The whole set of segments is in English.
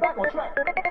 I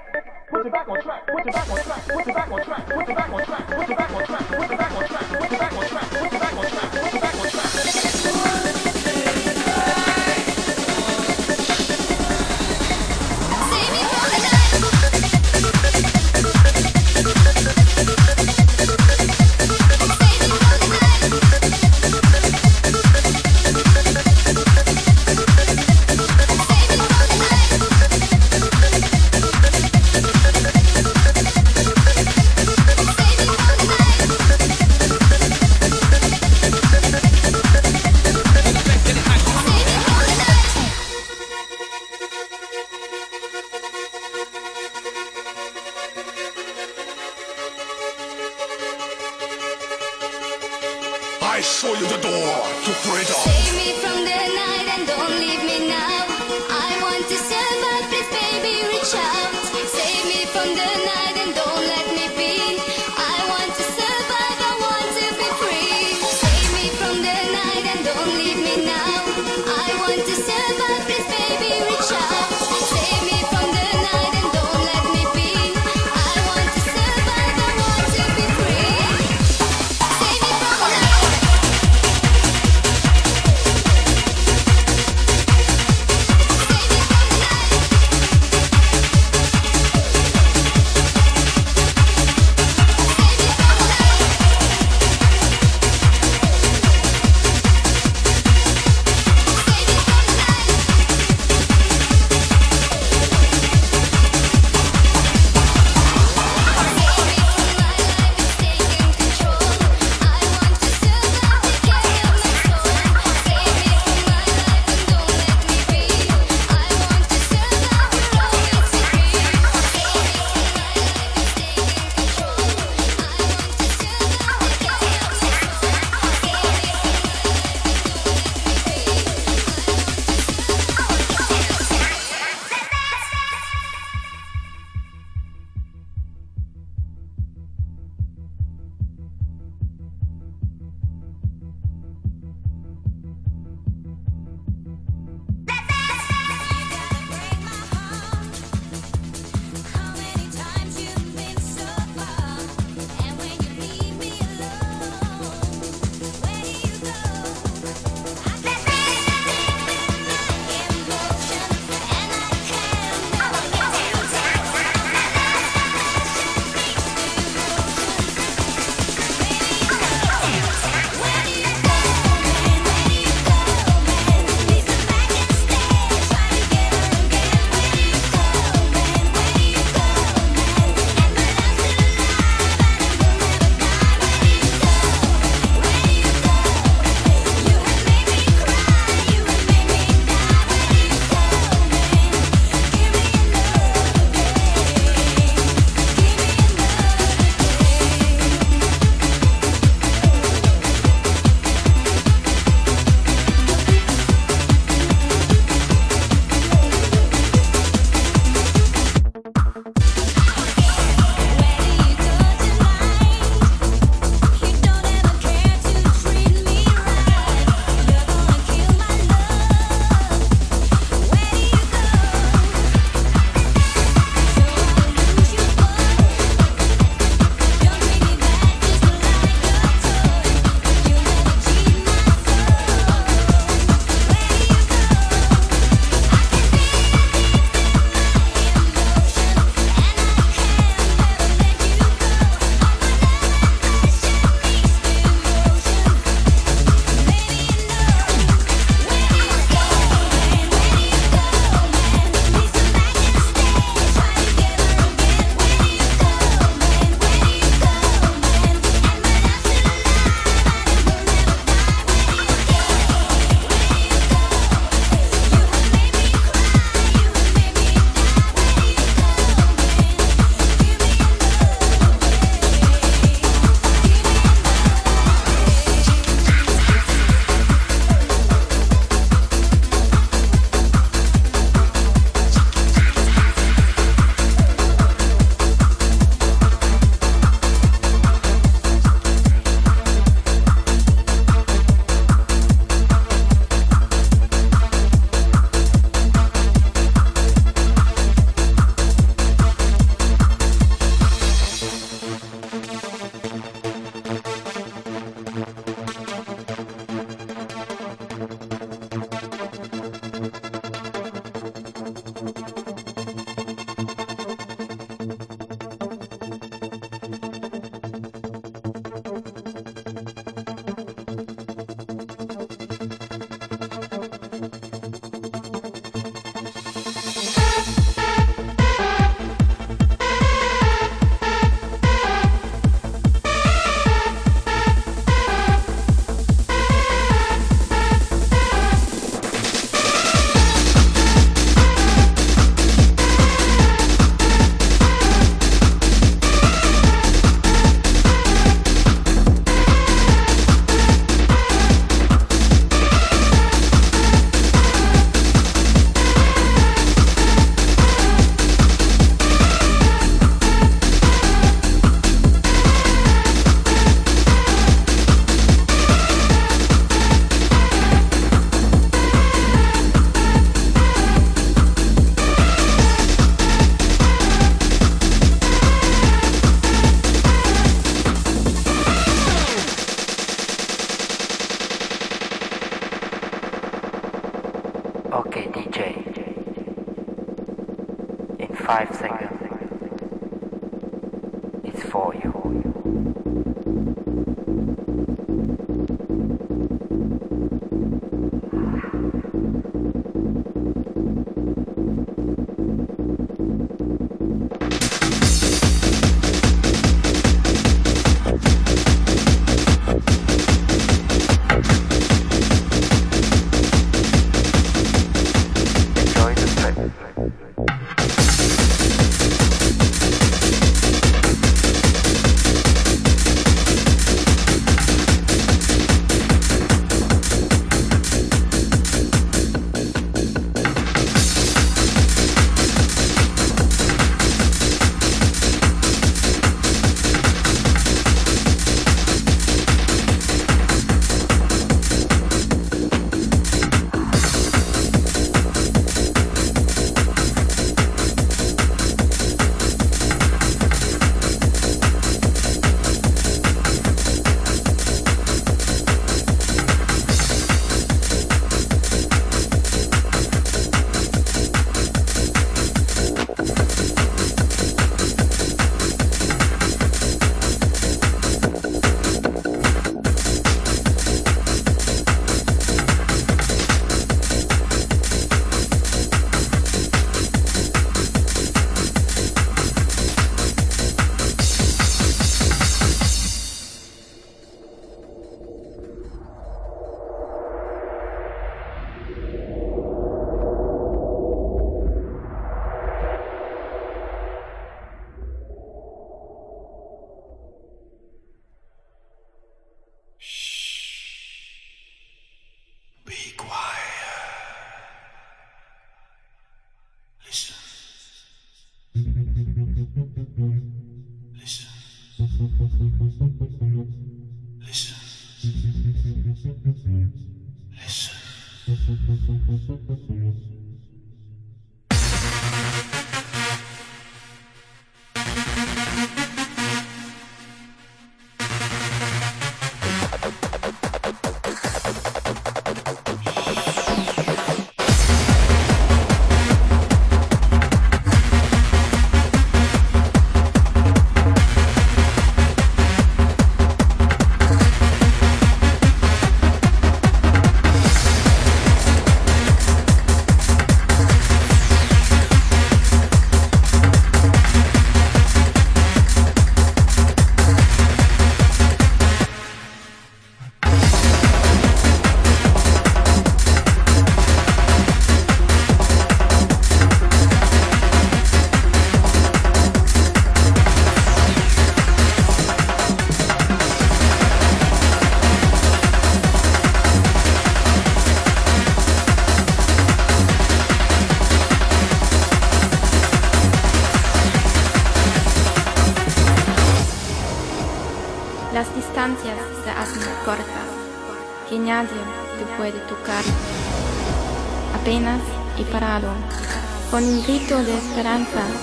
con un grito de esperanza.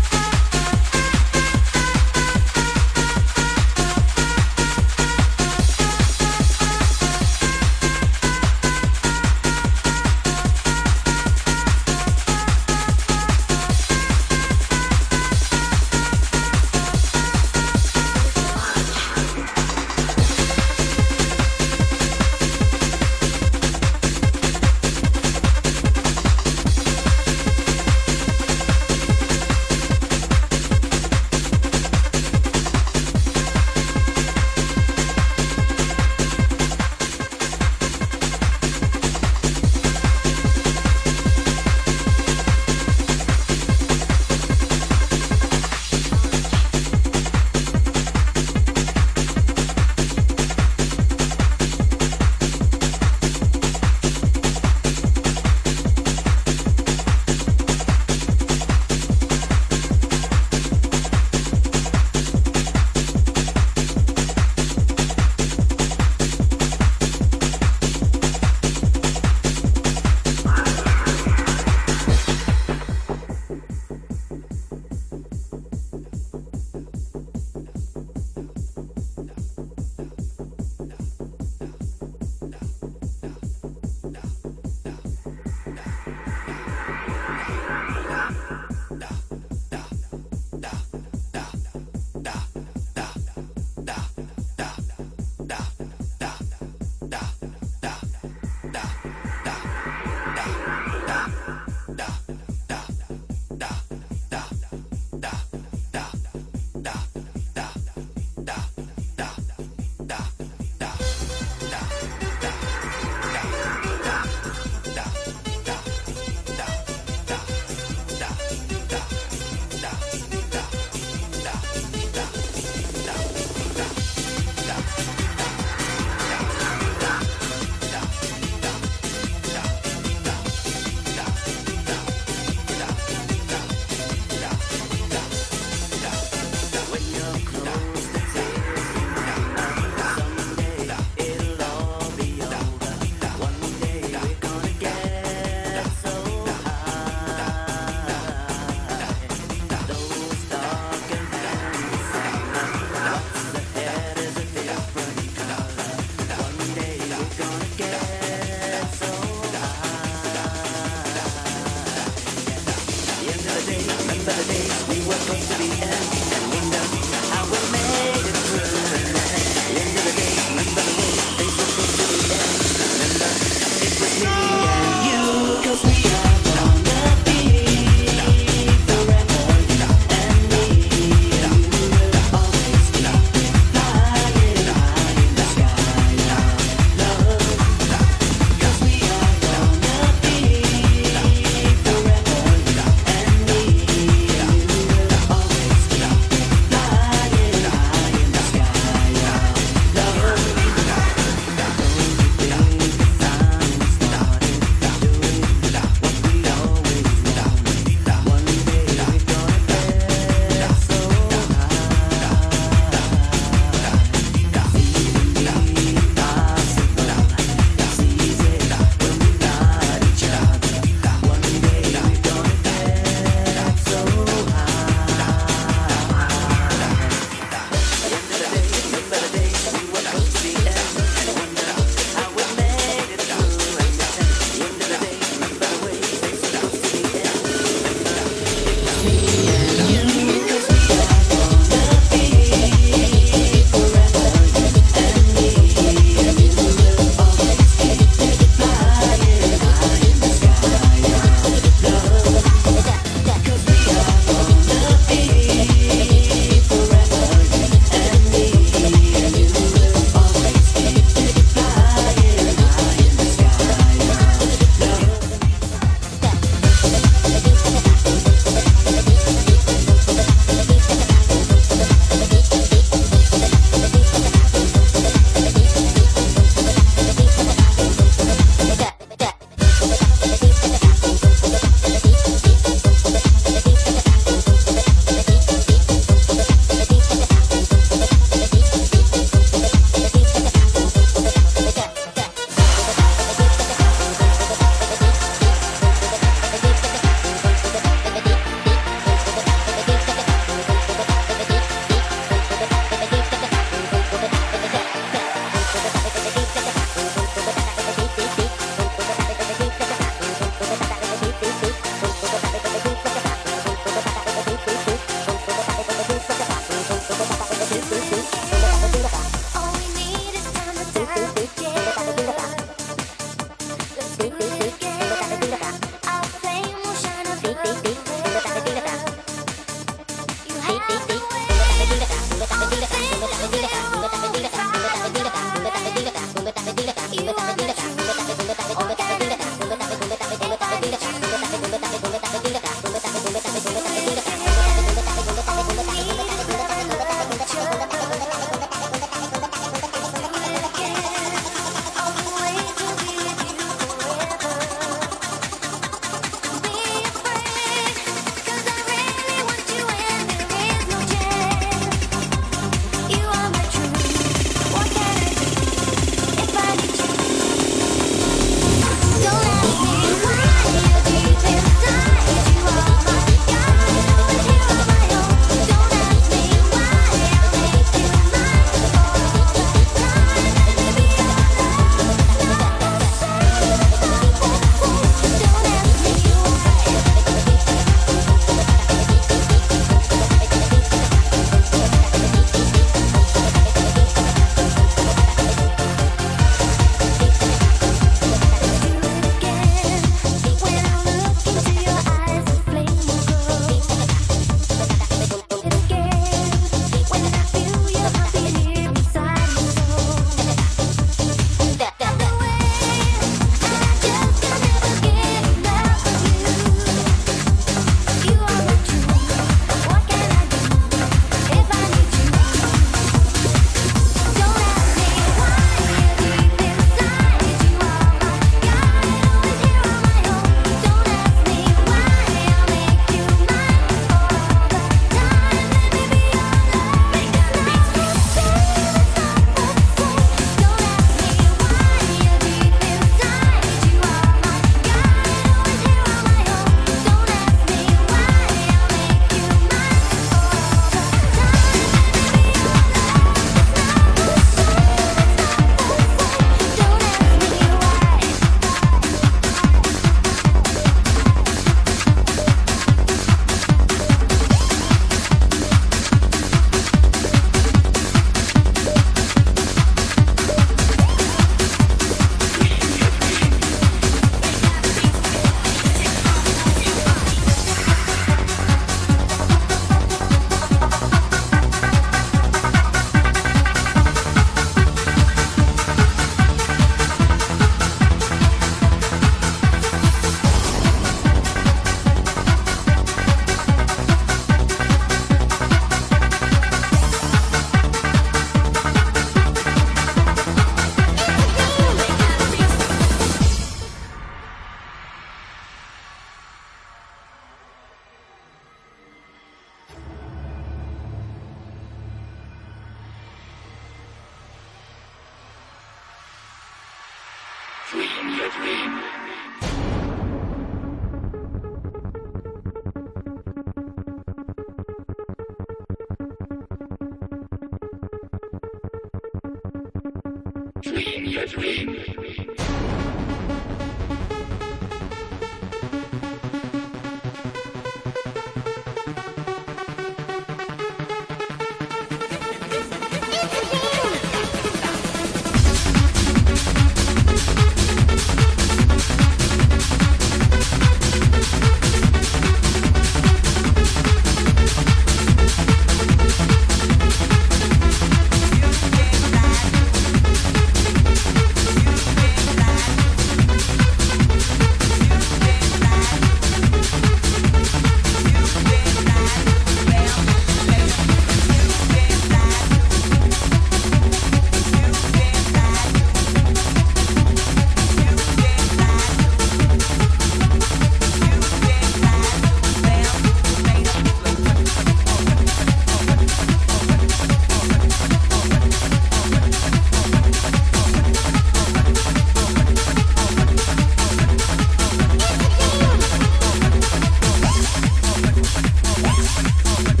Oh,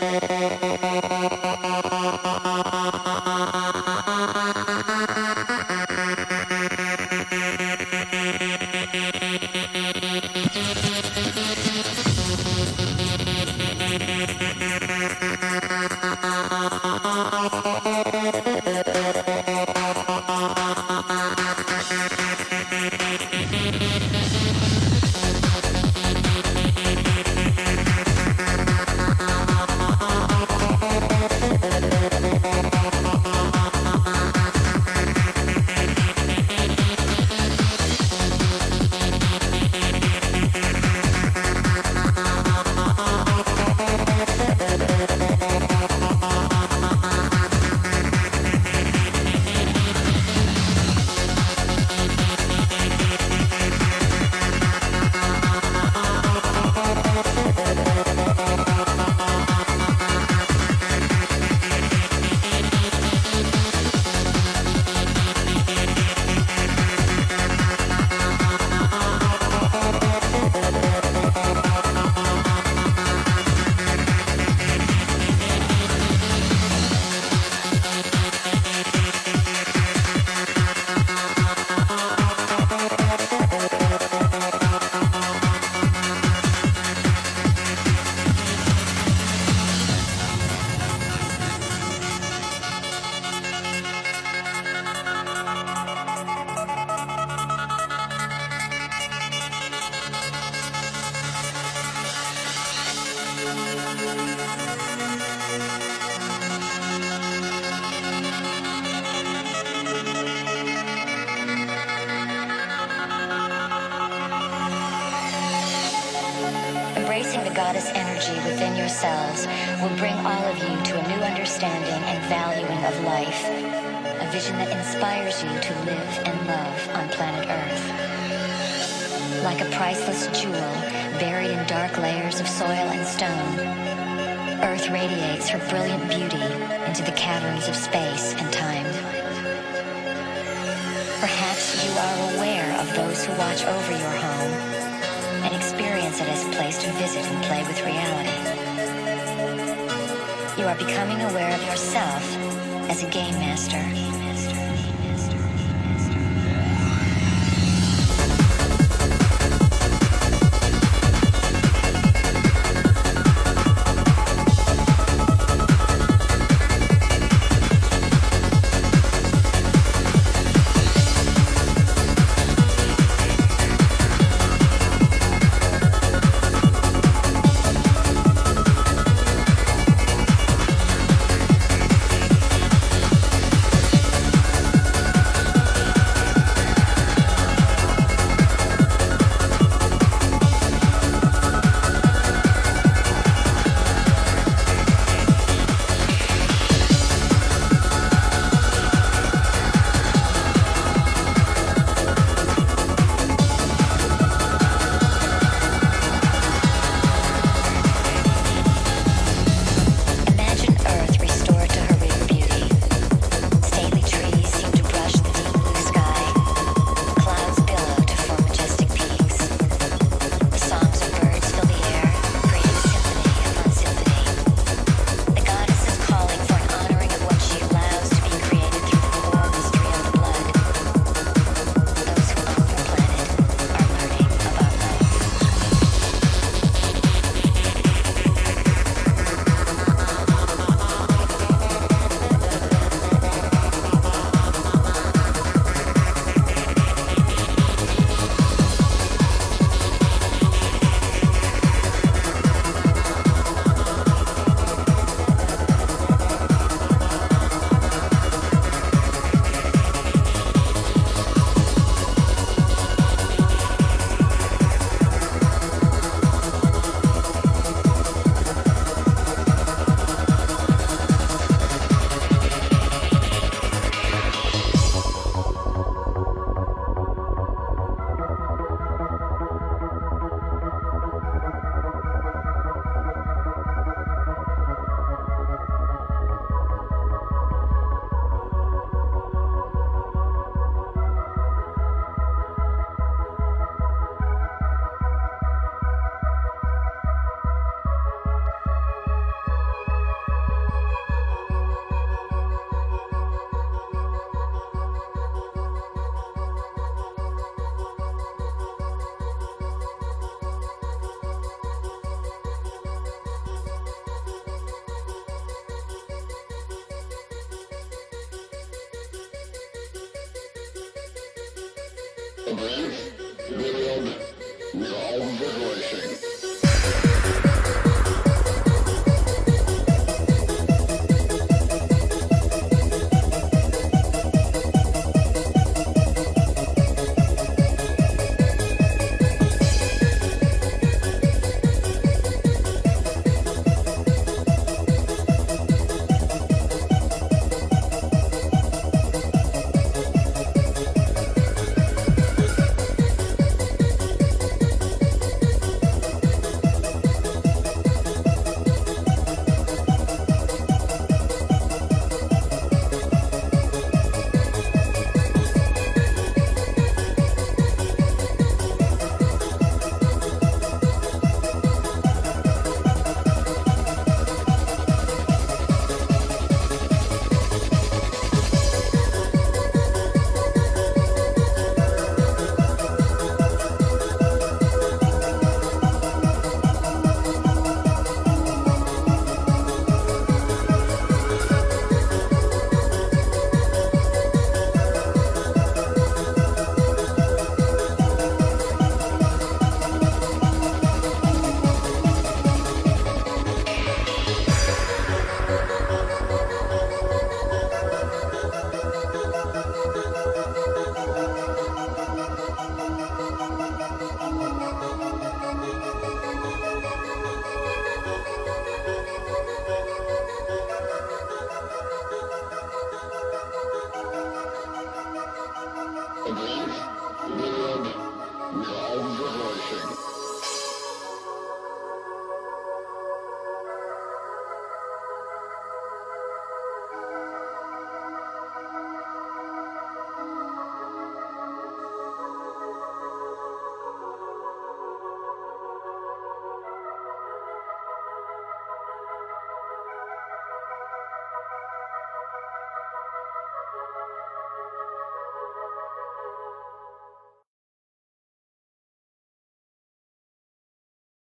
Embracing you are aware of those who watch over your home and experience it as a place to visit and play with reality. You are becoming aware of yourself as a game master.